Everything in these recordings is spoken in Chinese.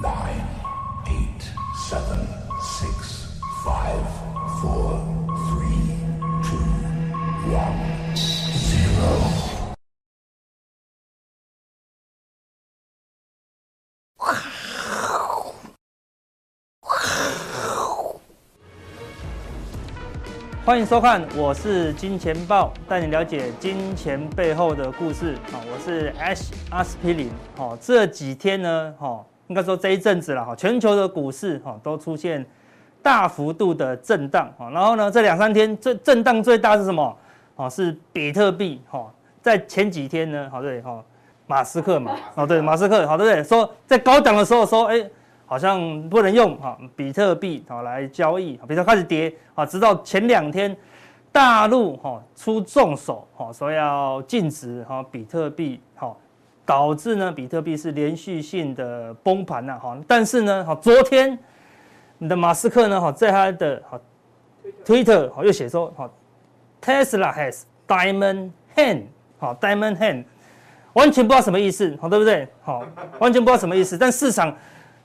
nine, eight, seven, six, five, four, three, two, one, zero. 欢迎收看，我是金钱豹，带你了解金钱背后的故事。好，我是 Ash 阿司匹林。好，这几天呢，哈，应该说这一阵子了，哈，全球的股市哈都出现大幅度的震荡。哈，然后呢，这两三天最震荡最大是什么？哦，是比特币。哈，在前几天呢，好对，哈，马斯克嘛，哦对，马斯克，好对不对？说在高档的时候说，哎。好像不能用哈比特币啊来交易，比特开始跌啊，直到前两天大陆哈出重手哈，说要禁止哈比特币，导致呢比特币是连续性的崩盘呐哈。但是呢哈，昨天你的马斯克呢哈在他的哈 Twitter 哈又写说哈 Tesla has diamond hand 哈 diamond hand 完全不知道什么意思好对不对好完全不知道什么意思，但市场。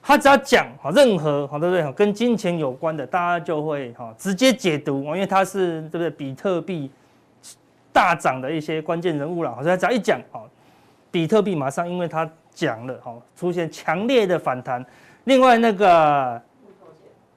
他只要讲哈，任何好对不对？跟金钱有关的，大家就会哈直接解读，因为他是对不对？比特币大涨的一些关键人物了，所以他只要一讲哈，比特币马上因为它讲了哈，出现强烈的反弹。另外那个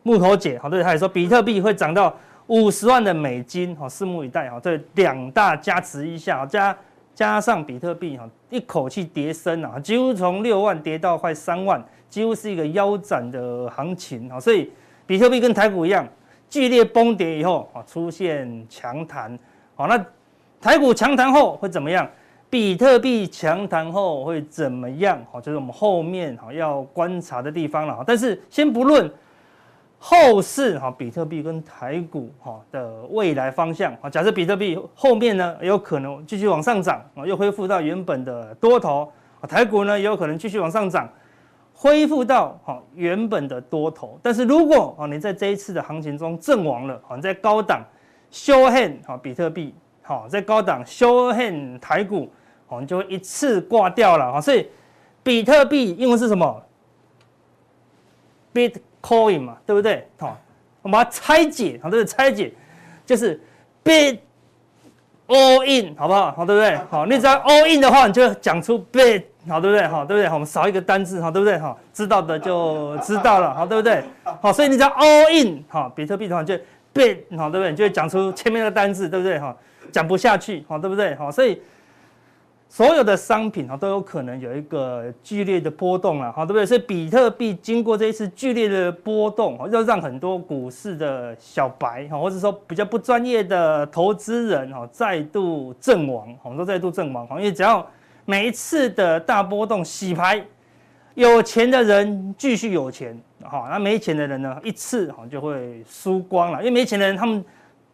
木头姐哈，对，他也说比特币会涨到五十万的美金哈，拭目以待哈。这两大加持一下，加加上比特币哈，一口气跌深啊，几乎从六万跌到快三万。几乎是一个腰斩的行情啊，所以比特币跟台股一样，剧烈崩跌以后啊，出现强弹。好，那台股强弹后会怎么样？比特币强弹后会怎么样？好，就是我们后面哈要观察的地方了。但是先不论后市哈，比特币跟台股哈的未来方向啊，假设比特币后面呢有可能继续往上涨啊，又恢复到原本的多头啊，台股呢也有可能继续往上涨。恢复到哈原本的多头，但是如果啊你在这一次的行情中阵亡了，啊在高档 show hand 哈比特币，好在高档 show hand 台股，我们就会一次挂掉了哈。所以比特币英文是什么？Bitcoin 嘛，对不对？好，我们把它拆解，好，对不对？拆解就是 Bit all in，好不好？好，对不对？好，你只要 all in 的话，你就讲出 Bit。好，对不对？好，对不对？好，我们少一个单字，好，对不对？好，知道的就知道了，好，对不对？好，所以你只要 all in，好，比特币的话就 bit，好，对不对？你就会讲出前面的单字，对不对？好，讲不下去，好，对不对？好，所以所有的商品啊都有可能有一个剧烈的波动了，好，对不对？所以比特币经过这一次剧烈的波动，要让很多股市的小白哈，或者说比较不专业的投资人哈，再度阵亡，我们说再度阵亡，因为只要每一次的大波动洗牌，有钱的人继续有钱，好，那没钱的人呢，一次好就会输光了。因为没钱的人他们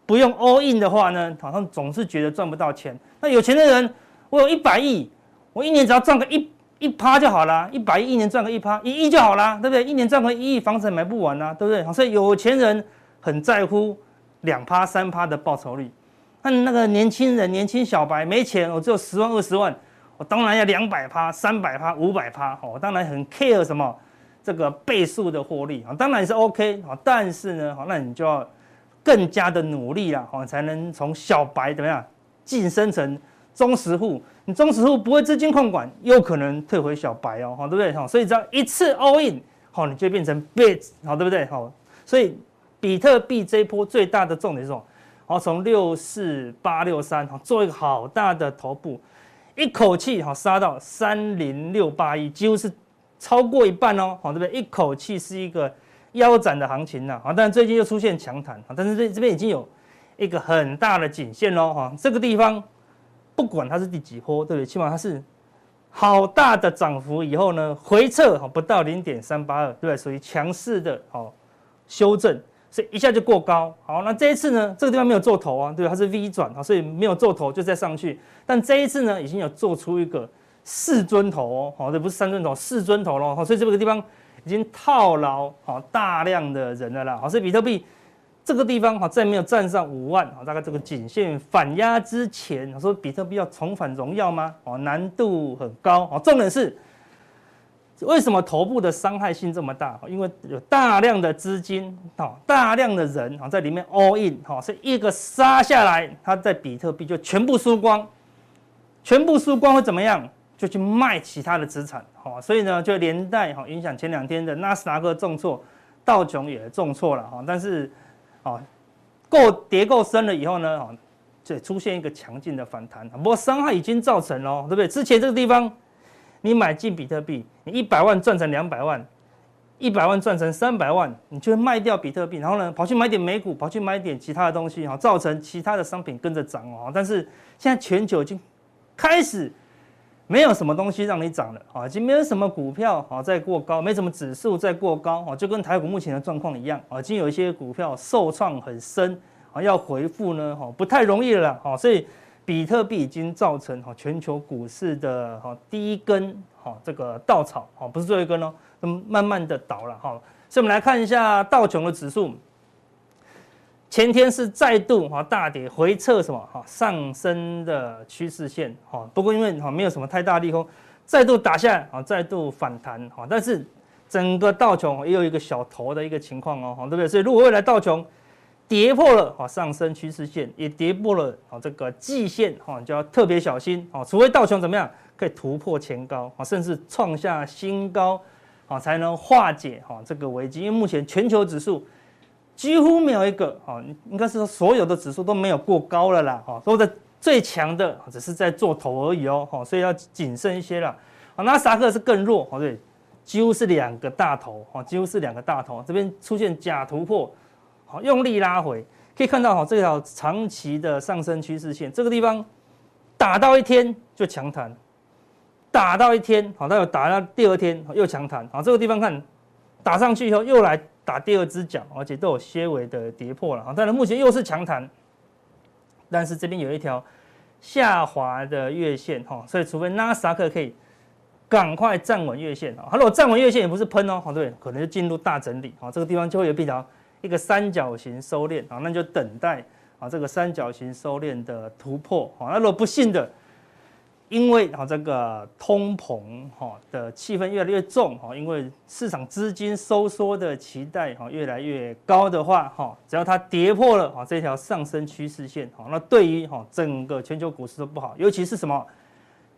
不用 all in 的话呢，好像总是觉得赚不到钱。那有钱的人，我有一百亿，我一年只要赚个一一趴就好了，一百亿一年赚个一趴，一亿就好了，对不对？一年赚个一亿，房子也买不完啊，对不对？所以有钱人很在乎两趴三趴的报酬率。那那个年轻人，年轻小白没钱，我只有十万二十万。我当然要两百趴、三百趴、五百趴，我当然很 care 什么这个倍数的获利啊，当然是 OK 啊，但是呢，好，那你就要更加的努力了，好，才能从小白怎么样晋升成中实户。你中实户不会资金控管，有可能退回小白哦，好，对不对？好，所以只要一次 all in，好，你就变成 bit，好，对不对？好，所以比特币这一波最大的重点是什么？好，从六四八六三，好，做一个好大的头部。一口气哈杀到三零六八一，几乎是超过一半哦，好，对不对？一口气是一个腰斩的行情呐，好，但最近又出现强弹，但是这这边已经有一个很大的颈线喽，哈，这个地方不管它是第几波，对不对？起码它是好大的涨幅以后呢，回撤哈不到零点三八二，对不对？属于强势的好修正。所以一下就过高，好，那这一次呢，这个地方没有做头啊，对，它是 V 转啊，所以没有做头就再上去。但这一次呢，已经有做出一个四尊头哦，好，这不是三尊头，四尊头了，好，所以这个地方已经套牢好大量的人了啦，好，所以比特币这个地方哈，在没有站上五万，好，大概这个颈线反压之前，说比特币要重返荣耀吗？哦，难度很高，哦，重点是。为什么头部的伤害性这么大？因为有大量的资金，大量的人啊在里面 all in，哈，所以一个杀下来，它在比特币就全部输光，全部输光会怎么样？就去卖其他的资产，哈，所以呢就连带哈影响前两天的纳斯达克重挫，道琼也重挫了，哈，但是，啊，够跌够深了以后呢，啊，就出现一个强劲的反弹，不过伤害已经造成了，对不对？之前这个地方。你买进比特币，你一百万赚成两百万，一百万赚成三百万，你就会卖掉比特币，然后呢，跑去买点美股，跑去买点其他的东西，哈，造成其他的商品跟着涨哦。但是现在全球已经开始没有什么东西让你涨了，啊，已经没有什么股票啊在过高，没什么指数在过高，啊，就跟台股目前的状况一样，啊，已经有一些股票受创很深，啊，要回复呢，哈，不太容易了，哈，所以。比特币已经造成哈全球股市的哈第一根哈这个稻草哈，不是最后一根哦，那么慢慢的倒了哈。所以我们来看一下道琼的指数，前天是再度哈大跌回撤什么哈上升的趋势线哈，不过因为哈没有什么太大利空，再度打下啊，再度反弹哈，但是整个道琼也有一个小头的一个情况哦，对不对？所以如果未来道琼跌破了哈上升趋势线，也跌破了啊这个季线哈，就要特别小心啊，除非道琼怎么样可以突破前高啊，甚至创下新高啊，才能化解哈这个危机。因为目前全球指数几乎没有一个哦，应该是说所有的指数都没有过高了啦哈，都在最强的只是在做头而已哦哈，所以要谨慎一些了。啊，纳斯达克是更弱哦，对，几乎是两个大头哈，几乎是两个大头，这边出现假突破。好，用力拉回，可以看到哈，这条长期的上升趋势线，这个地方打到一天就强弹，打到一天，好，它有打到第二天又强弹，好，这个地方看打上去以后又来打第二只脚，而且都有些微的跌破了，啊，当然目前又是强弹，但是这边有一条下滑的月线，哈，所以除非纳斯达克可以赶快站稳月线，啊，如果站稳月线也不是喷哦，好，对，可能就进入大整理，啊，这个地方就会有一条。一个三角形收敛啊，那就等待啊这个三角形收敛的突破啊。那如果不幸的，因为啊这个通膨哈的气氛越来越重哈，因为市场资金收缩的期待哈越来越高的话哈，只要它跌破了哈这条上升趋势线哈，那对于哈整个全球股市都不好，尤其是什么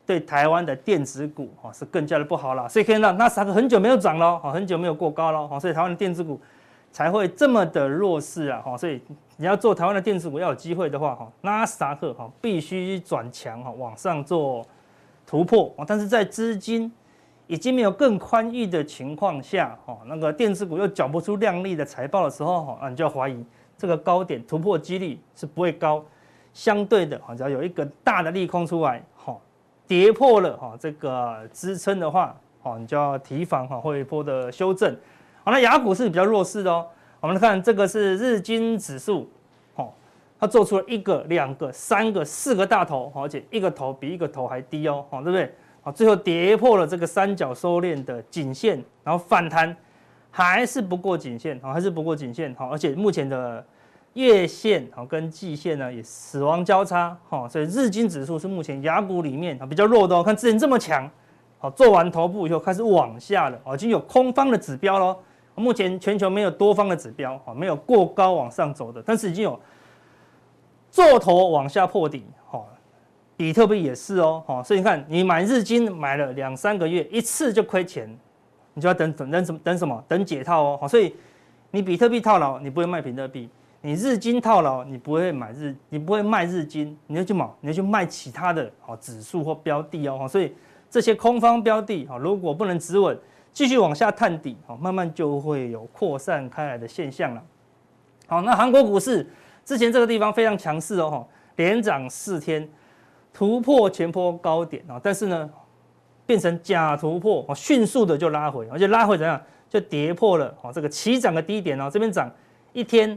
对台湾的电子股哈是更加的不好了。所以可以让纳斯达克很久没有涨了，哈，很久没有过高了，哈，所以台湾的电子股。才会这么的弱势啊！哈，所以你要做台湾的电子股要有机会的话，哈，纳斯达克哈必须转强哈，往上做突破啊！但是在资金已经没有更宽裕的情况下，哈，那个电子股又缴不出亮丽的财报的时候，哈，你就要怀疑这个高点突破几率是不会高。相对的，哈，只要有一个大的利空出来，哈，跌破了哈这个支撑的话，哈，你就要提防哈会一波的修正。好，那亚股是比较弱势的哦。我们来看这个是日经指数，哦，它做出了一个、两个、三个、四个大头，而且一个头比一个头还低哦，好，对不对？好，最后跌破了这个三角收敛的颈线，然后反弹还是不过颈线，好，还是不过颈线，好，而且目前的月线好跟季线呢也死亡交叉，哈，所以日经指数是目前亚股里面啊比较弱的哦。看之前这么强，好，做完头部以后开始往下了，哦，已经有空方的指标喽。目前全球没有多方的指标，哈，没有过高往上走的，但是已经有做头往下破底，哈，比特币也是哦，哈，所以你看，你买日金买了两三个月，一次就亏钱，你就要等等等什么？等什么？等解套哦，好，所以你比特币套牢，你不会卖比特币；你日金套牢，你不会买日，你不会卖日金，你要去买，你要去卖其他的，好指数或标的哦，所以这些空方标的，哈，如果不能止稳。继续往下探底，好，慢慢就会有扩散开来的现象了。好，那韩国股市之前这个地方非常强势哦，哈，连涨四天，突破前波高点啊，但是呢，变成假突破，哦，迅速的就拉回，而且拉回怎样，就跌破了哦，这个起涨的低点哦，这边涨一天、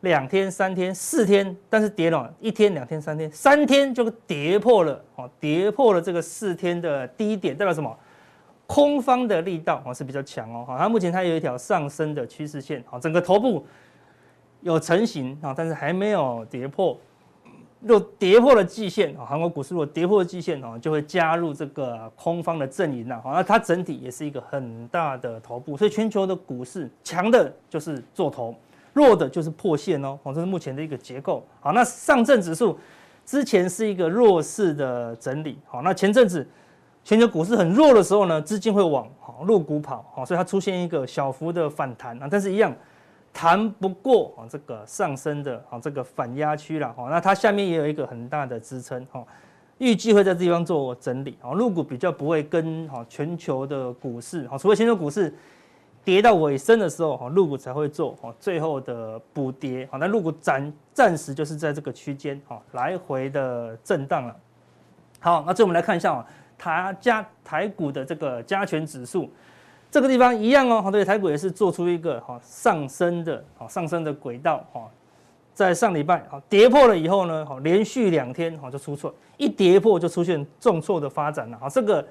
两天、三天、四天，但是跌了一天、两天、三天，三天就跌破了，哦，跌破了这个四天的低点，代表什么？空方的力道啊是比较强哦，好它目前它有一条上升的趋势线，好整个头部有成型啊，但是还没有跌破，若跌破了季线啊，韩国股市若跌破了季线哦，就会加入这个空方的阵营了。好，那它整体也是一个很大的头部，所以全球的股市强的就是做头，弱的就是破线哦。好，这是目前的一个结构。好，那上证指数之前是一个弱势的整理。好，那前阵子全球股市很弱的时候呢，资金会往好弱股跑。好，所以它出现一个小幅的反弹啊，但是一样。弹不过啊，这个上升的啊，这个反压区了哈，那它下面也有一个很大的支撑哈，预计会在这地方做整理啊，陆股比较不会跟哈全球的股市哈，除非全球股市跌到尾声的时候哈，陆股才会做哈最后的补跌好，那陆股暂暂时就是在这个区间哈来回的震荡了。好，那这我们来看一下啊，台加台股的这个加权指数。这个地方一样哦，好，对，台股也是做出一个哈上升的，好上升的轨道哈，在上礼拜好跌破了以后呢，好连续两天好就出错，一跌破就出现重挫的发展了，好，这个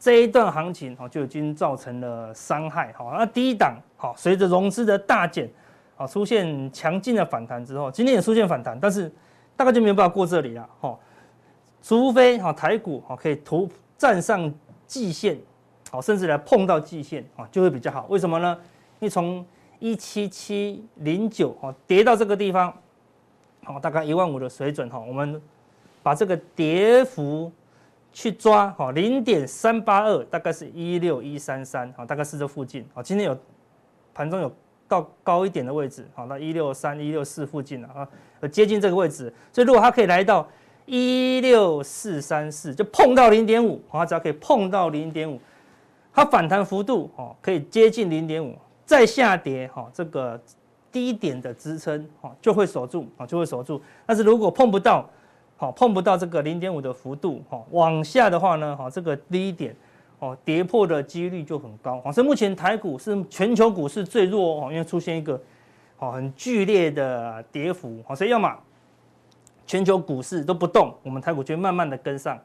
这一段行情好就已经造成了伤害，好，那第一档好随着融资的大减，好出现强劲的反弹之后，今天也出现反弹，但是大概就没有办法过这里了，哈，除非哈台股哈可以突站上季线。好，甚至来碰到季线啊，就会比较好。为什么呢？你从一七七零九啊跌到这个地方，好，大概一万五的水准哈。我们把这个跌幅去抓，哈，零点三八二，大概是一六一三三，大概是这附近啊。今天有盘中有到高一点的位置，好，到一六三、一六四附近了啊，接近这个位置。所以如果它可以来到一六四三四，就碰到零点五，它只要可以碰到零点五。它反弹幅度哦，可以接近零点五，再下跌哈，这个低点的支撑哈就会守住啊，就会守住。但是如果碰不到，好碰不到这个零点五的幅度哈，往下的话呢，哈这个低点哦跌破的几率就很高。所以目前台股是全球股市最弱哦，因为出现一个哦很剧烈的跌幅，所以要么全球股市都不动，我们台股就会慢慢的跟上。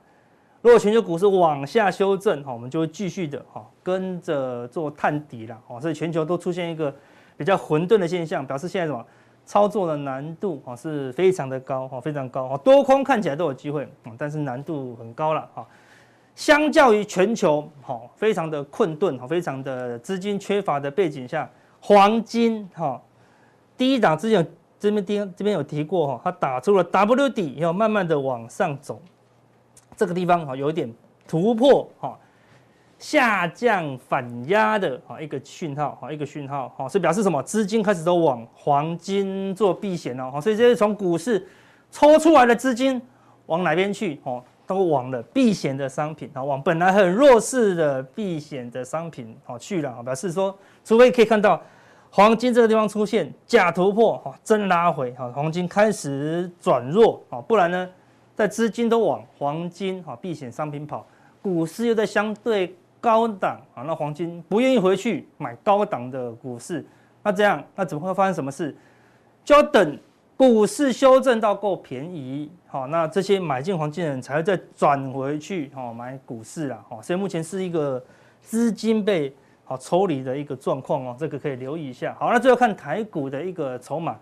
如果全球股市往下修正，哈，我们就会继续的哈跟着做探底了，哦，所以全球都出现一个比较混沌的现象，表示现在什么操作的难度啊是非常的高，哈，非常高，多空看起来都有机会，但是难度很高了，哈。相较于全球，哈，非常的困顿，哈，非常的资金缺乏的背景下，黄金，哈，第一档之前这边第这边有提过，哈，它打出了 W 底，要慢慢的往上走。这个地方哈有一点突破哈下降反压的哈一个讯号哈一个讯号哈是表示什么？资金开始都往黄金做避险了哈，所以这是从股市抽出来的资金往哪边去？哦，都往了避险的商品啊，往本来很弱势的避险的商品哦去了啊，表示说，除非可以看到黄金这个地方出现假突破哈真拉回哈，黄金开始转弱啊，不然呢？在资金都往黄金哈避险商品跑，股市又在相对高档啊，那黄金不愿意回去买高档的股市，那这样那怎么会发生什么事？就要等股市修正到够便宜，好，那这些买进黄金的人才会再转回去哈买股市啦，所以目前是一个资金被好抽离的一个状况哦，这个可以留意一下。好，那最后看台股的一个筹码。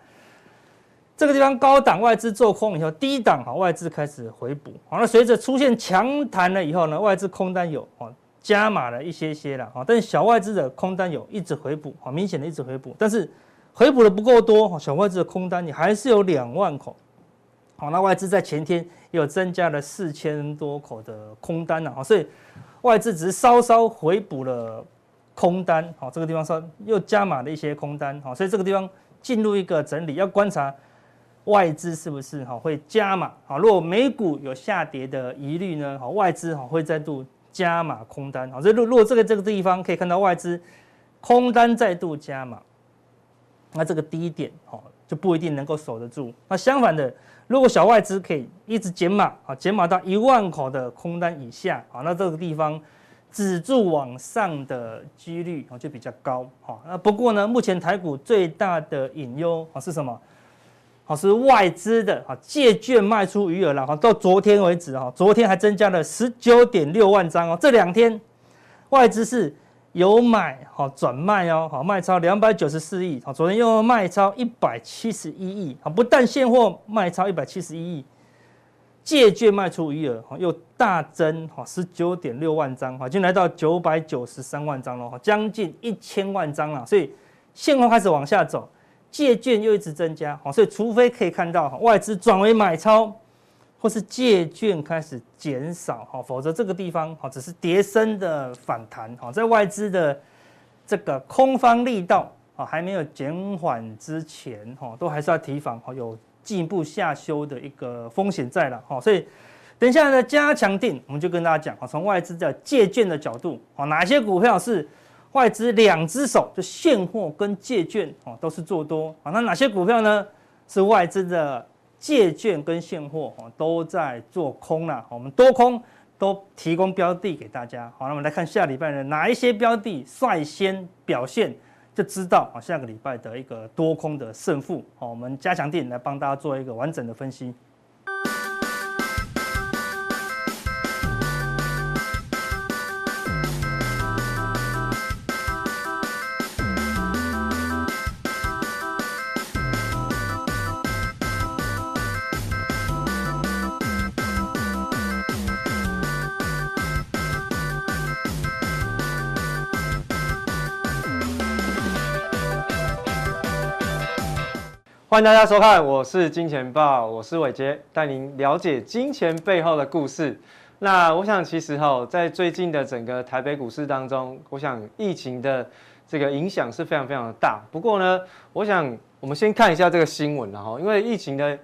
这个地方高档外资做空以后，低档好外资开始回补，好，那随着出现强弹了以后呢，外资空单有哦加码了一些些了，但小外资的空单有一直回补，好，明显的一直回补，但是回补的不够多，小外资的空单你还是有两万口，好，那外资在前天又增加了四千多口的空单了，所以外资只是稍稍回补了空单，好，这个地方稍又加码了一些空单，好，所以这个地方进入一个整理，要观察。外资是不是哈会加码？好，如果美股有下跌的疑虑呢？好，外资哈会再度加码空单。好，所以如如果这个这个地方可以看到外资空单再度加码，那这个低点哈就不一定能够守得住。那相反的，如果小外资可以一直减码，啊减码到一万口的空单以下，啊那这个地方止住往上的几率啊就比较高。哈，那不过呢，目前台股最大的隐忧啊是什么？好，是外资的啊借券卖出余额了哈，到昨天为止哈，昨天还增加了十九点六万张哦。这两天外资是有买哈转卖哦，好卖超两百九十四亿，好昨天又卖超一百七十一亿，好不但现货卖超一百七十一亿，借券卖出余额哈又大增哈十九点六万张哈，已经来到九百九十三万张了哈，将近一千万张了。所以现货开始往下走，借券又一直增加哈，所以除非可以看到哈外资转为买超，或是借券开始减少哈，否则这个地方哈只是跌升的反弹哈，在外资的这个空方力道啊还没有减缓之前哈，都还是要提防哈有。进一步下修的一个风险在了，所以等一下呢加强定，我们就跟大家讲，从外资的借券的角度，哪些股票是外资两只手，就现货跟借券哦都是做多，啊那哪些股票呢是外资的借券跟现货都在做空了，我们多空都提供标的给大家，好，那我们来看下礼拜呢哪一些标的率先表现。就知道啊，下个礼拜的一个多空的胜负，好，我们加强錠来帮大家做一个完整的分析。欢迎大家收看，我是金钱豹，我是伟杰，带您了解金钱背后的故事。那我想，其实哈，在最近的整个台北股市当中，我想疫情的这个影响是非常非常的大。不过呢，我想我们先看一下这个新闻，然后因为疫情的，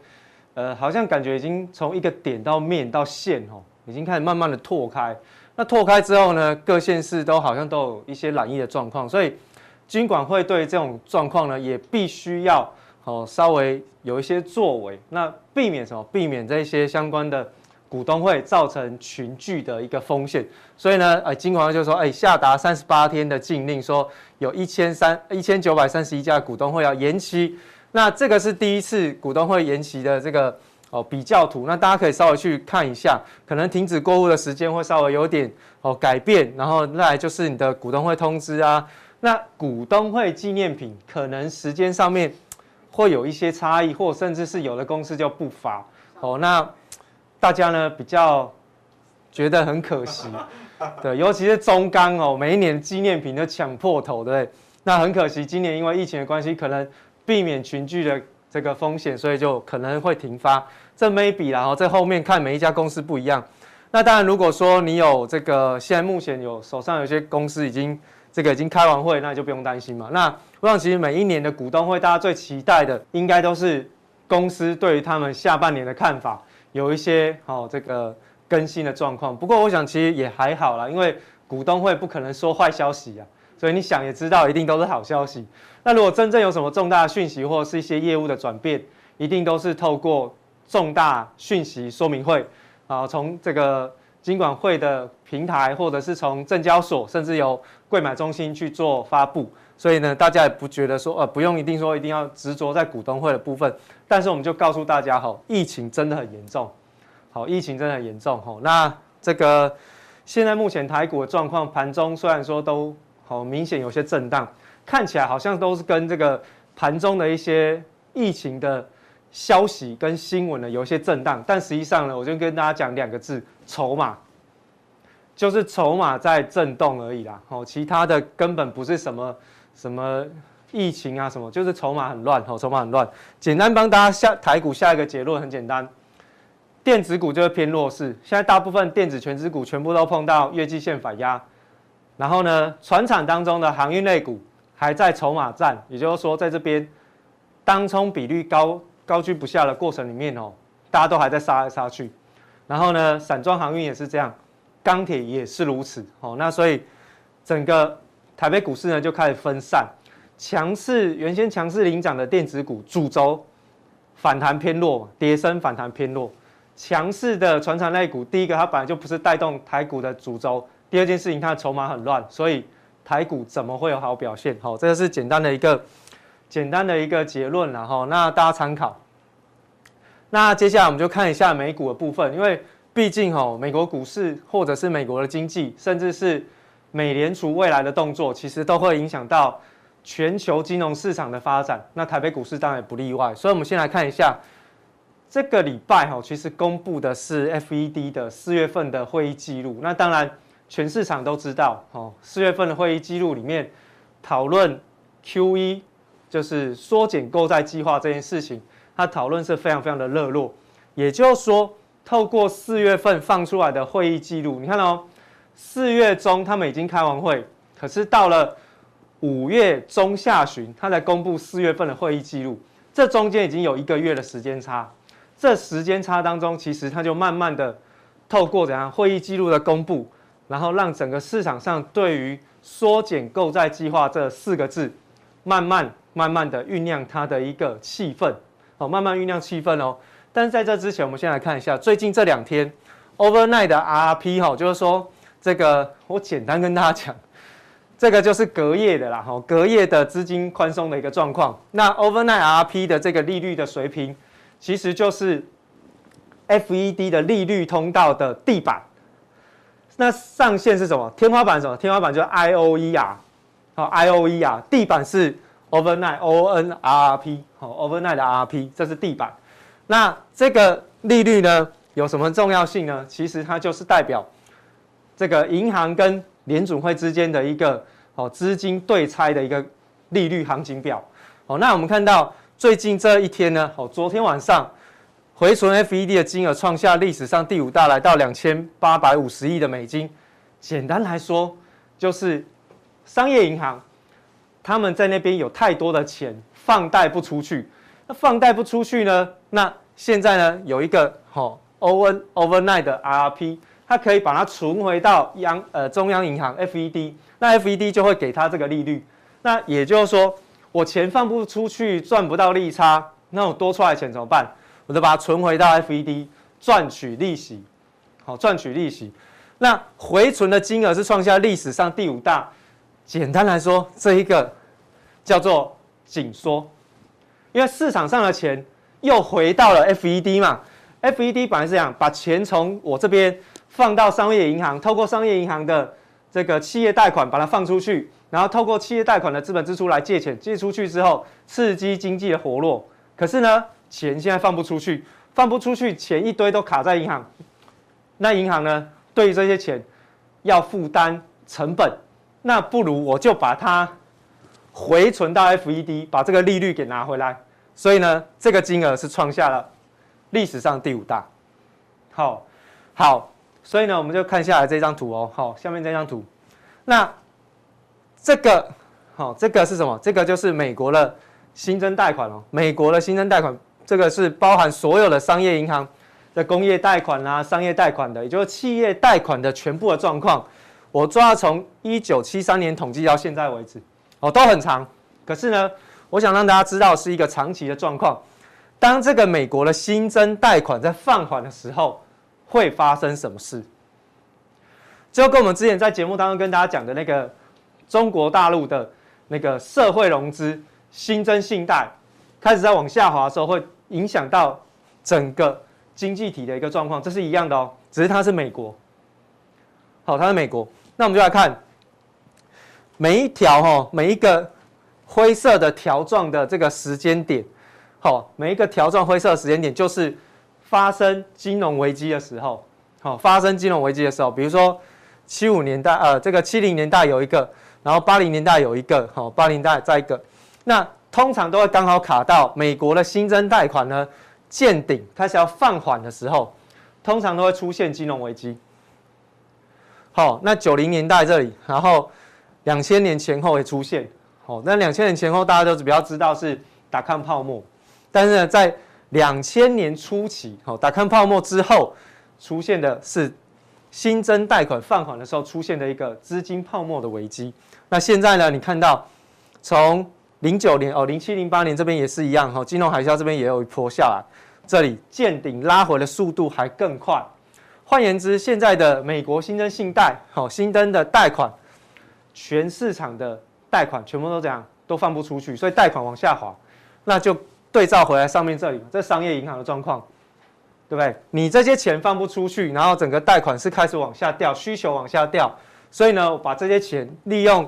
呃，好像感觉已经从一个点到面到线，哈，已经开始慢慢的拓开。那拓开之后呢，各县市都好像都有一些染疫的状况，所以金管会对这种状况呢，也必须要。好，稍微有一些作为，那避免什么？避免这些相关的股东会造成群聚的一个风险。所以呢，呃，金管会就说，哎，下达三十八天的禁令，说有一千三一千九百三十一家股东会要延期。那这个是第一次股东会延期的这个哦比较图，那大家可以稍微去看一下，可能停止过户的时间会稍微有点哦改变，然后再来就是你的股东会通知啊，那股东会纪念品可能时间上面。会有一些差异，或甚至是有的公司就不发哦。那大家呢比较觉得很可惜，对，尤其是中钢哦，每一年纪念品都抢破头，对？那很可惜，今年因为疫情的关系，可能避免群聚的这个风险，所以就可能会停发。这 maybe 啦，然后在后面看每一家公司不一样。那当然，如果说你有这个，现在目前有手上有些公司已经。这个已经开完会，那你就不用担心嘛。那我想，其实每一年的股东会，大家最期待的，应该都是公司对于他们下半年的看法有一些好这个更新的状况。不过，我想其实也还好啦，因为股东会不可能说坏消息啊，所以你想也知道，一定都是好消息。那如果真正有什么重大的讯息，或者是一些业务的转变，一定都是透过重大讯息说明会啊，从这个。金管会的平台，或者是从证交所，甚至由柜买中心去做发布，所以呢，大家也不觉得说，呃，不用一定说一定要执着在股东会的部分，但是我们就告诉大家，吼，疫情真的很严重，好，疫情真的很严重，吼，那这个现在目前台股的状况，盘中虽然说都好明显有些震荡，看起来好像都是跟这个盘中的一些疫情的。消息跟新闻呢有一些震荡，但实际上呢，我就跟大家讲两个字：筹码，就是筹码在震动而已啦。哦，其他的根本不是什么什么疫情啊什么，就是筹码很乱。哦，筹码很乱。简单帮大家下台股下一个结论，很简单，电子股就是偏弱势。现在大部分电子权值股全部都碰到月季线反压，然后呢，船厂当中的航运类股还在筹码战，也就是说，在这边当冲比率高。高居不下的过程里面哦，大家都还在杀来杀去，然后呢，散装航运也是这样，钢铁也是如此哦。那所以整个台北股市呢就开始分散，强势原先强势领涨的电子股主轴反弹偏弱，跌升反弹偏弱。强势的传产类股，第一个它本来就不是带动台股的主轴，第二件事情它的筹码很乱，所以台股怎么会有好表现？好，这个是简单的一个。简单的一个结论，然后那大家参考。那接下来我们就看一下美股的部分，因为毕竟哈，美国股市或者是美国的经济，甚至是美联储未来的动作，其实都会影响到全球金融市场的发展。那台北股市当然也不例外。所以，我们先来看一下这个礼拜哈，其实公布的是 FED 的四月份的会议记录。那当然，全市场都知道，哦，四月份的会议记录里面讨论 QE，就是缩减购债计划这件事情，它讨论是非常非常的热络。也就是说，透过四月份放出来的会议记录，你看哦，四月中他们已经开完会，可是到了五月中下旬，他才公布四月份的会议记录，这中间已经有一个月的时间差。这时间差当中，其实它就慢慢的透过怎样会议记录的公布，然后让整个市场上对于缩减购债计划这四个字，慢慢慢慢的酝酿它的一个气氛，哦，慢慢酝酿气氛哦。但是在这之前，我们先来看一下最近这两天 overnight 的 R P 哈，就是说这个我简单跟大家讲，这个就是隔夜的啦，哈，隔夜的资金宽松的一个状况。那 overnight R P 的这个利率的水平。其实就是 FED 的利率通道的地板，那上限是什么？天花板什么？天花板就是 IOER，好，IOER，地板是 overnight O N R R P，好，overnight 的 R P，这是地板。那这个利率呢，有什么重要性呢？其实它就是代表这个银行跟联准会之间的一个哦资金对拆的一个利率行情表。好，那我们看到。最近这一天呢，哦，昨天晚上回存 FED 的金额创下历史上第五大，来到两千八百五十亿的美金。简单来说，就是商业银行他们在那边有太多的钱放贷不出去。那放贷不出去呢？那现在呢，有一个哦，over overnight 的 RRP，它可以把它存回到央呃中央银行 FED，那 FED 就会给它这个利率。那也就是说。我钱放不出去，赚不到利差，那我多出来的钱怎么办？我就把它存回到 FED 赚取利息，好，赚取利息。那回存的金额是创下历史上第五大。简单来说，这一个叫做紧缩，因为市场上的钱又回到了 FED 嘛。FED 本来是这样，把钱从我这边放到商业银行，透过商业银行的这个企业贷款把它放出去。然后透过企业贷款的资本支出来借钱，借出去之后刺激经济的活络。可是呢，钱现在放不出去，放不出去，钱一堆都卡在银行。那银行呢，对于这些钱要负担成本，那不如我就把它回存到 FED，把这个利率给拿回来。所以呢，这个金额是创下了历史上第五大。好，好，所以呢，我们就看下来这张图哦。好，下面这张图，那。这个，好，这个是什么？这个就是美国的新增贷款哦。美国的新增贷款，这个是包含所有的商业银行的工业贷款啊、商业贷款的，也就是企业贷款的全部的状况。我抓从一九七三年统计到现在为止，哦，都很长。可是呢，我想让大家知道是一个长期的状况。当这个美国的新增贷款在放缓的时候，会发生什么事？就跟我们之前在节目当中跟大家讲的那个。中国大陆的那个社会融资新增信贷开始在往下滑的时候，会影响到整个经济体的一个状况，这是一样的哦，只是它是美国。好，它是美国，那我们就来看每一条哈，每一个灰色的条状的这个时间点，好，每一个条状灰色的时间点就是发生金融危机的时候，好，发生金融危机的时候，比如说七五年代，呃，这个七零年代有一个。然后八零年代有一个，好，八零代再一个，那通常都会刚好卡到美国的新增贷款呢见顶，开始要放缓的时候，通常都会出现金融危机。好，那九零年代这里，然后两千年前后会出现，哦，那两千年前后大家都是比较知道是达康泡沫，但是呢，在两千年初期，好，达康泡沫之后出现的是新增贷款放缓的时候出现的一个资金泡沫的危机。那现在呢？你看到从零九年哦，零七零八年这边也是一样哈，金融海啸这边也有一波下来，这里见顶拉回的速度还更快。换言之，现在的美国新增信贷，好，新增的贷款，全市场的贷款全部都这样都放不出去，所以贷款往下滑，那就对照回来上面这里，这商业银行的状况，对不对？你这些钱放不出去，然后整个贷款是开始往下掉，需求往下掉，所以呢，把这些钱利用。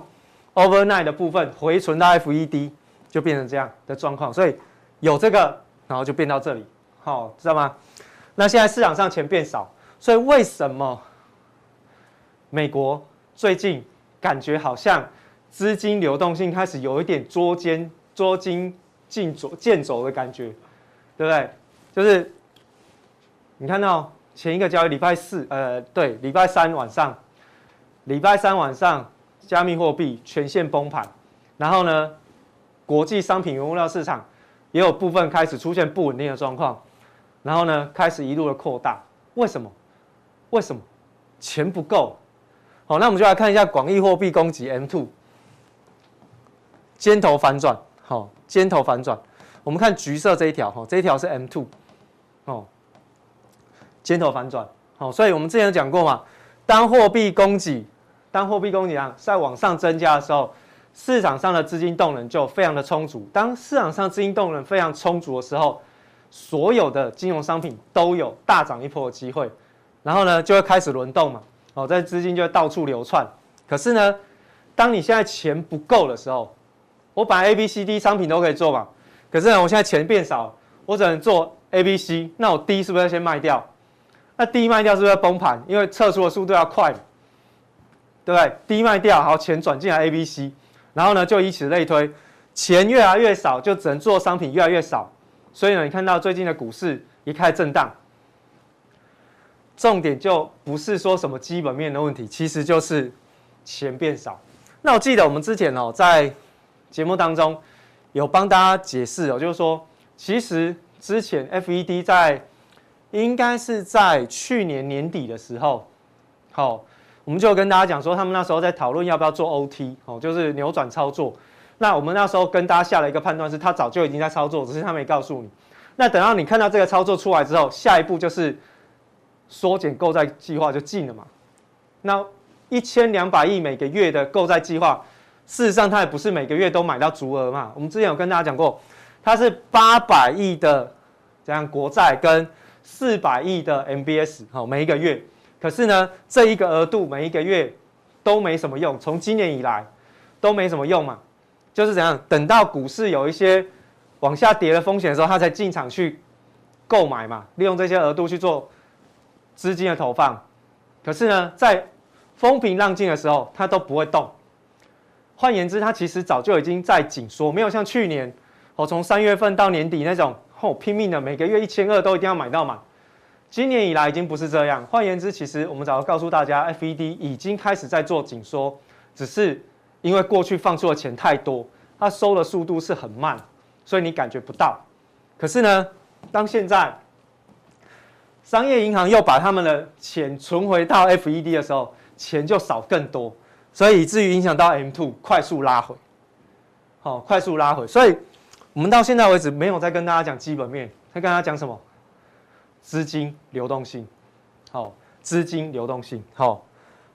Overnight 的部分回存到 FED 就变成这样的状况，所以有这个，然后就变到这里，好、知道吗？那现在市场上钱变少，所以为什么美国最近感觉好像资金流动性开始有一点捉襟捉襟见肘见肘的感觉，对不对？就是你看到前一个交易礼拜四，呃，对，礼拜三晚上，礼拜三晚上加密货币全线崩盘，然后呢，国际商品原物料市场也有部分开始出现不稳定的状况。然后呢，开始一路的扩大，为什么？为什么？钱不够。好，那我们就来看一下广义货币供给 M2，尖头反转。好，尖头反转。我们看橘色这一条，哈，这一条是 M two，哦，尖头反转。好，所以我们之前有讲过嘛，当货币供给，当货币供给量在往上增加的时候，市场上的资金动能就非常的充足。当市场上资金动能非常充足的时候，所有的金融商品都有大涨一波的机会，然后呢，就会开始轮动嘛，哦，这资金就会到处流窜。可是呢，当你现在钱不够的时候，我本来 A、B、C、D 商品都可以做嘛，可是呢，我现在钱变少，我只能做 A、B、C，那我 D 是不是要先卖掉？那 D 卖掉是不是要崩盘？因为撤出的速度要快，对不对？D 卖掉，好，钱转进来 A、B、C，然后呢，就以此类推，钱越来越少，就只能做商品越来越少。所以呢，你看到最近的股市一开震荡，重点就不是说什么基本面的问题，其实就是钱变少。那我记得我们之前哦，在节目当中有帮大家解释哦，就是说，其实之前 FED 在应该是在去年年底的时候，好，我们就跟大家讲说，他们那时候在讨论要不要做 OT 哦，就是扭转操作。那我们那时候跟大家下了一个判断，是他早就已经在操作，只是他没告诉你。那等到你看到这个操作出来之后，下一步就是缩减购债计划就进了嘛。那一千两百亿每个月的购债计划，事实上它也不是每个月都买到足额嘛。我们之前有跟大家讲过，它是八百亿的这样国债跟四百亿的 MBS，好，每一个月。可是呢，这一个额度每一个月都没什么用，从今年以来都没什么用嘛。就是怎样，等到股市有一些往下跌的风险的时候，他才进场去购买嘛，利用这些额度去做资金的投放。可是呢，在风平浪静的时候，它都不会动。换言之，它其实早就已经在紧缩，没有像去年哦，从三月份到年底那种哦拼命的每个月一千二都一定要买到满。今年以来已经不是这样。换言之，其实我们早就告诉大家，FED 已经开始在做紧缩，只是。因为过去放出的钱太多，它收的速度是很慢，所以你感觉不到。可是呢，当现在商业银行又把他们的钱存回到 FED 的时候，钱就少更多，所以以至于影响到 M two 快速拉回。好，快速拉回。所以我们到现在为止没有再跟大家讲基本面，在跟大家讲什么？资金流动性。好，资金流动性。好，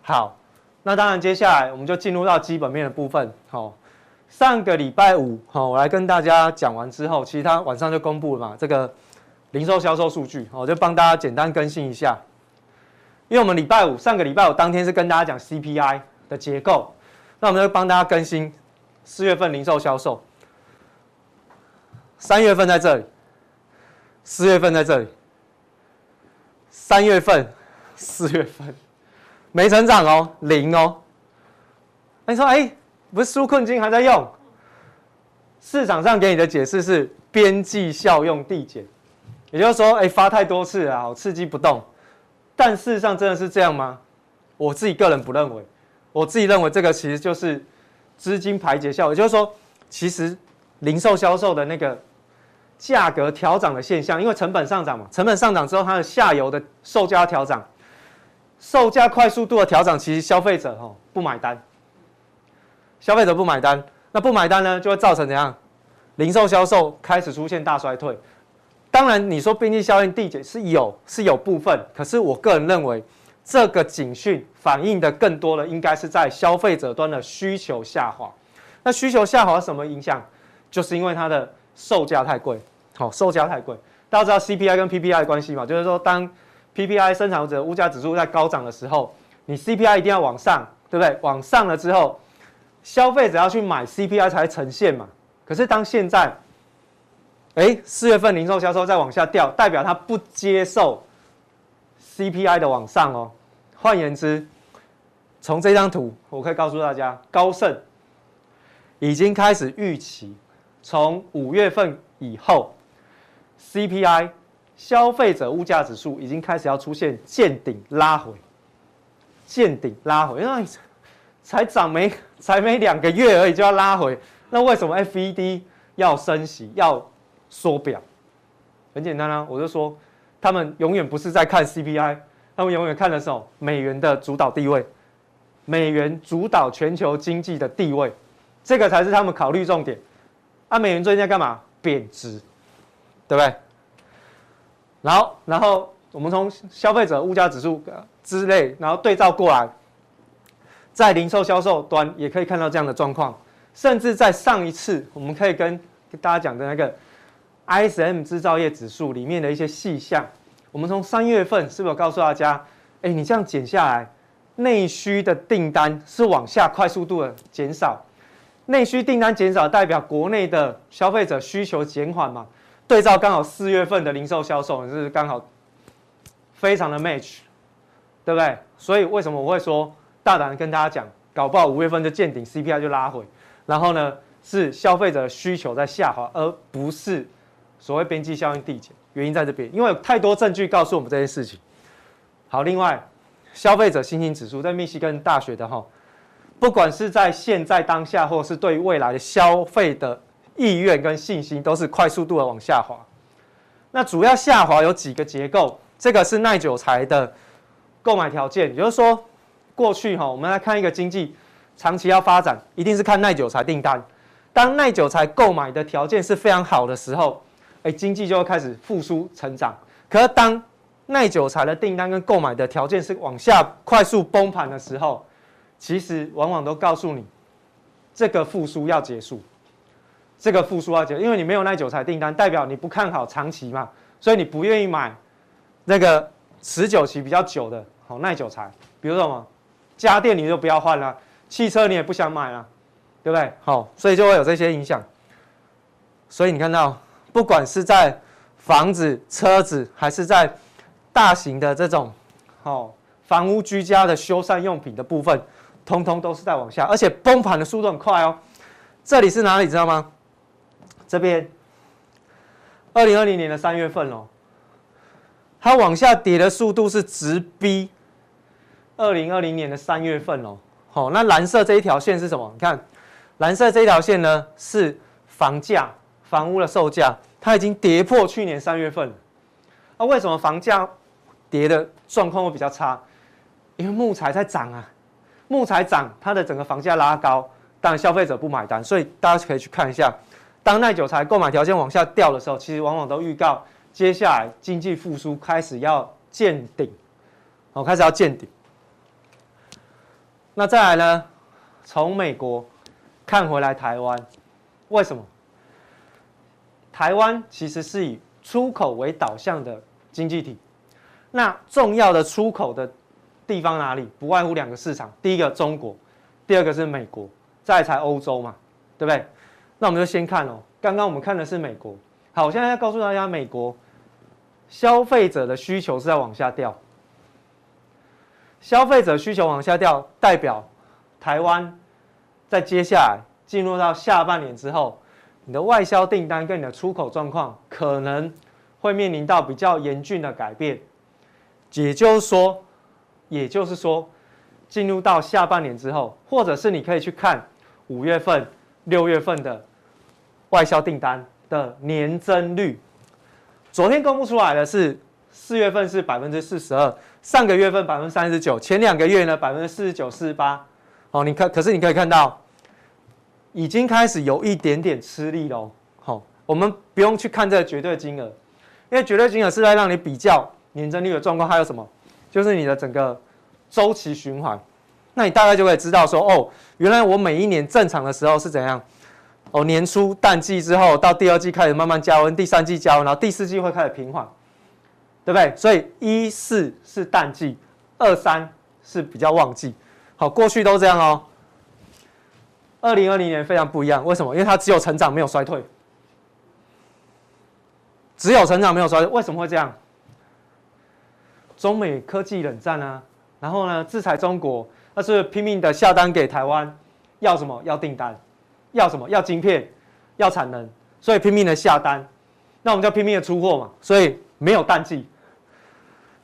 好。那当然，接下来我们就进入到基本面的部分。好，上个礼拜五，好，我来跟大家讲完之后，其实他晚上就公布了嘛，这个零售销售数据，我就帮大家简单更新一下。因为我们礼拜五，上个礼拜五当天是跟大家讲 CPI 的结构，那我们就帮大家更新四月份零售销售，三月份在这里，四月份在这里，三月份，四月份。没成长哦，零哦。你说，哎，不是纾困金还在用？市场上给你的解释是边际效用递减，也就是说，哎，发太多次了，好刺激不动。但事实上真的是这样吗？我自己个人不认为。我自己认为这个其实就是资金排解效果，也就是说，其实零售销售的那个价格调涨的现象，因为成本上涨嘛，成本上涨之后，它的下游的售价调涨。售价快速度的调整，其实消费者哈不买单，消费者不买单，那不买单呢，就会造成怎样？零售销售开始出现大衰退。当然，你说边际效应递减是有是有部分，可是我个人认为，这个警讯反映的更多的应该是在消费者端的需求下滑。那需求下滑什么影响？就是因为它的售价太贵，好，售价太贵。大家知道 CPI 跟 PPI 的关系嘛？就是说当 PPI 生产者物价指数在高涨的时候，你 CPI 一定要往上，对不对？往上了之后，消费者要去买 CPI 才呈现嘛。可是当现在哎，四月份零售销售再往下掉，代表它不接受 CPI 的往上哦。换言之，从这张图我可以告诉大家，高盛已经开始预期，从五月份以后，CPI 消费者物价指数已经开始要出现见顶拉回，见顶拉回，因为才涨没才没两个月而已就要拉回，那为什么 FED 要升息要？缩表，很简单啊，我就说，他们永远不是在看 CPI，他们永远看的是美元的主导地位，美元主导全球经济的地位，这个才是他们考虑重点。啊，美元最近在干嘛？贬值，对不对？然后，然后我们从消费者物价指数之类，然后对照过来，在零售销售端也可以看到这样的状况，甚至在上一次，我们可以跟大家讲的那个。ISM 制造业指数里面的一些细项，我们从三月份是不是有告诉大家？哎，你这样减下来，内需的订单是往下快速度的减少，内需订单减少代表国内的消费者需求减缓嘛？对照刚好四月份的零售销售，是刚好非常的 match，对不对？所以为什么我会说大胆的跟大家讲，搞不好五月份就见顶，CPI 就拉回，然后呢是消费者的需求在下滑，而不是。所谓边际效应递减，原因在这边，因为有太多证据告诉我们这件事情。好，另外，消费者信心指数在密西根大学的哈，不管是在现在当下，或是对未来的消费的意愿跟信心，都是快速度的往下滑。那主要下滑有几个结构，这个是耐久材的购买条件，也就是说，过去哈，我们来看一个经济长期要发展，一定是看耐久材订单。当耐久材购买的条件是非常好的时候。哎，经济就会开始复苏成长。可是当耐久材的订单跟购买的条件是往下快速崩盘的时候，其实往往都告诉你，这个复苏要结束。这个复苏要结，因为你没有耐久材订单，代表你不看好长期嘛，所以你不愿意买那个持久期比较久的好耐久材。比如说什么家电，你就不要换了；汽车你也不想买了，对不对？好，所以就会有这些影响。所以你看到。不管是在房子、车子，还是在大型的这种哦房屋居家的修缮用品的部分，通通都是在往下，而且崩盘的速度很快哦。这里是哪里？知道吗？这边，二零二零年的三月份哦，它往下跌的速度是直逼二零二零年的三月份哦。好，那蓝色这一条线是什么？你看，蓝色这一条线呢是房价。房屋的售价，它已经跌破去年三月份了。那为什么房价跌的状况会比较差？因为木材在涨啊，木材涨，它的整个房价拉高，当然消费者不买单。所以大家可以去看一下，当耐久材购买条件往下掉的时候，其实往往都预告接下来经济复苏开始要见顶，哦，开始要见顶。那再来呢？从美国看回来台湾，为什么？台湾其实是以出口为导向的经济体，那重要的出口的地方哪里？不外乎两个市场，第一个中国，第二个是美国，再才欧洲嘛，对不对？那我们就先看哦，刚刚我们看的是美国，好，我现在要告诉大家，美国消费者的需求是在往下掉，消费者需求往下掉，代表台湾在接下来进入到下半年之后。你的外销订单跟你的出口状况可能会面临到比较严峻的改变，也就是说，也就是说，进入到下半年之后，或者是你可以去看五月份、六月份的外销订单的年增率。昨天公布出来的是四月份是百分之四十二，上个月份百分之三十九，前两个月呢百分之四十九、四十八。哦，你看，可是你可以看到。已经开始有一点点吃力喽。好，我们不用去看这个绝对金额，因为绝对金额是在让你比较年增率的状况，还有什么？就是你的整个周期循环。那你大概就可以知道说，哦，原来我每一年正常的时候是怎样？哦，年初淡季之后，到第二季开始慢慢加温，第三季加温，然后第四季会开始平缓，对不对？所以一四是淡季，二三是比较旺季。好，过去都这样哦。二零二零年非常不一样，为什么？因为它只有成长，没有衰退。只有成长没有衰退，为什么会这样？中美科技冷战啊，然后呢，制裁中国，那是拼命的下单给台湾，要什么？要订单，要什么？要晶片，要产能，所以拼命的下单，那我们就拼命的出货嘛，所以没有淡季。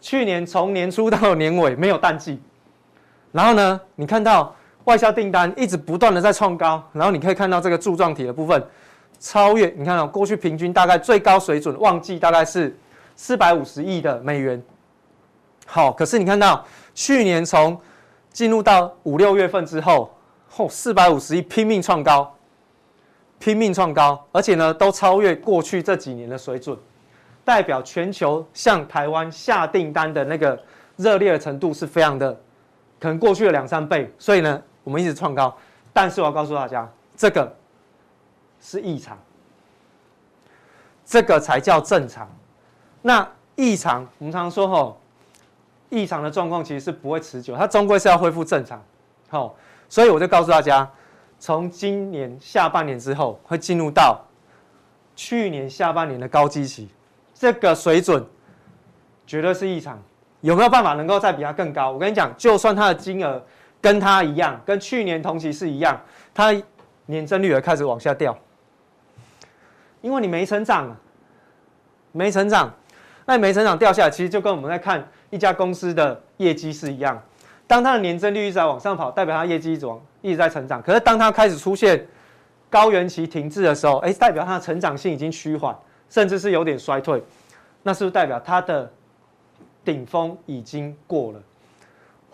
去年从年初到年尾没有淡季，然后呢，你看到外销订单一直不断的在创高，然后你可以看到这个柱状体的部分超越，你看到过去平均大概最高水准旺季大概是四百五十亿的美元。好，可是你看到去年从进入到五六月份之后，后四百五十亿拼命创高，拼命创高，而且呢都超越过去这几年的水准，代表全球向台湾下订单的那个热烈的程度是非常的，可能过去了两三倍，所以呢我们一直创高，但是我要告诉大家，这个是异常，这个才叫正常。那异常，我们常常说吼。异常的状况其实是不会持久，它终归是要恢复正常。好，所以我就告诉大家，从今年下半年之后会进入到去年下半年的高基期，这个水准绝对是异常。有没有办法能够再比它更高？我跟你讲，就算它的金额跟它一样，跟去年同期是一样，它年增率也开始往下掉，因为你没成长啊，没成长，那你没成长掉下来，其实就跟我们在看。一家公司的业绩是一样，当它的年增率一直在往上跑，代表它业绩一直往一直在成长。可是当它开始出现高原期停滞的时候，哎，代表它的成长性已经趋缓，甚至是有点衰退。那是不是代表它的顶峰已经过了？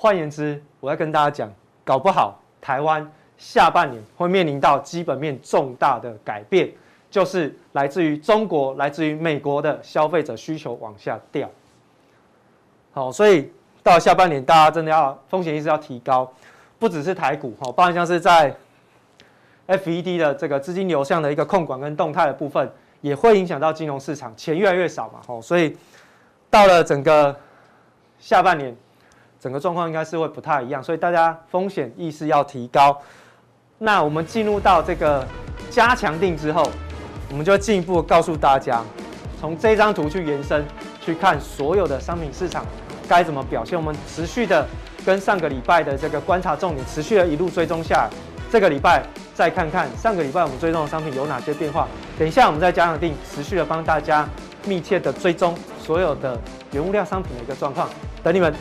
换言之，我要跟大家讲，搞不好台湾下半年会面临到基本面重大的改变，就是来自于中国、来自于美国的消费者需求往下掉。好，所以到下半年，大家真的要风险意识要提高，不只是台股，哈，包含像是在 FED 的这个资金流向的一个控管跟动态的部分，也会影响到金融市场，钱越来越少嘛，吼，所以到了整个下半年，整个状况应该是会不太一样，所以大家风险意识要提高。那我们进入到这个加强定之后，我们就进一步告诉大家，从这张图去延伸。去看所有的商品市场该怎么表现，我们持续的跟上个礼拜的这个观察重点持续的一路追踪下，这个礼拜再看看上个礼拜我们追踪的商品有哪些变化。等一下我们在加强定持续的帮大家密切的追踪所有的原物料商品的一个状况，等你们。